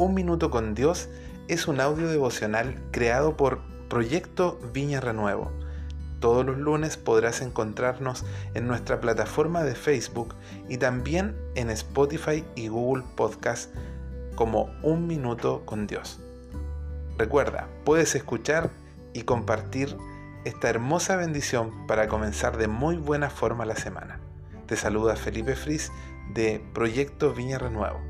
Un Minuto con Dios es un audio devocional creado por Proyecto Viña Renuevo. Todos los lunes podrás encontrarnos en nuestra plataforma de Facebook y también en Spotify y Google Podcast como Un Minuto con Dios. Recuerda, puedes escuchar y compartir esta hermosa bendición para comenzar de muy buena forma la semana. Te saluda Felipe Fris de Proyecto Viña Renuevo.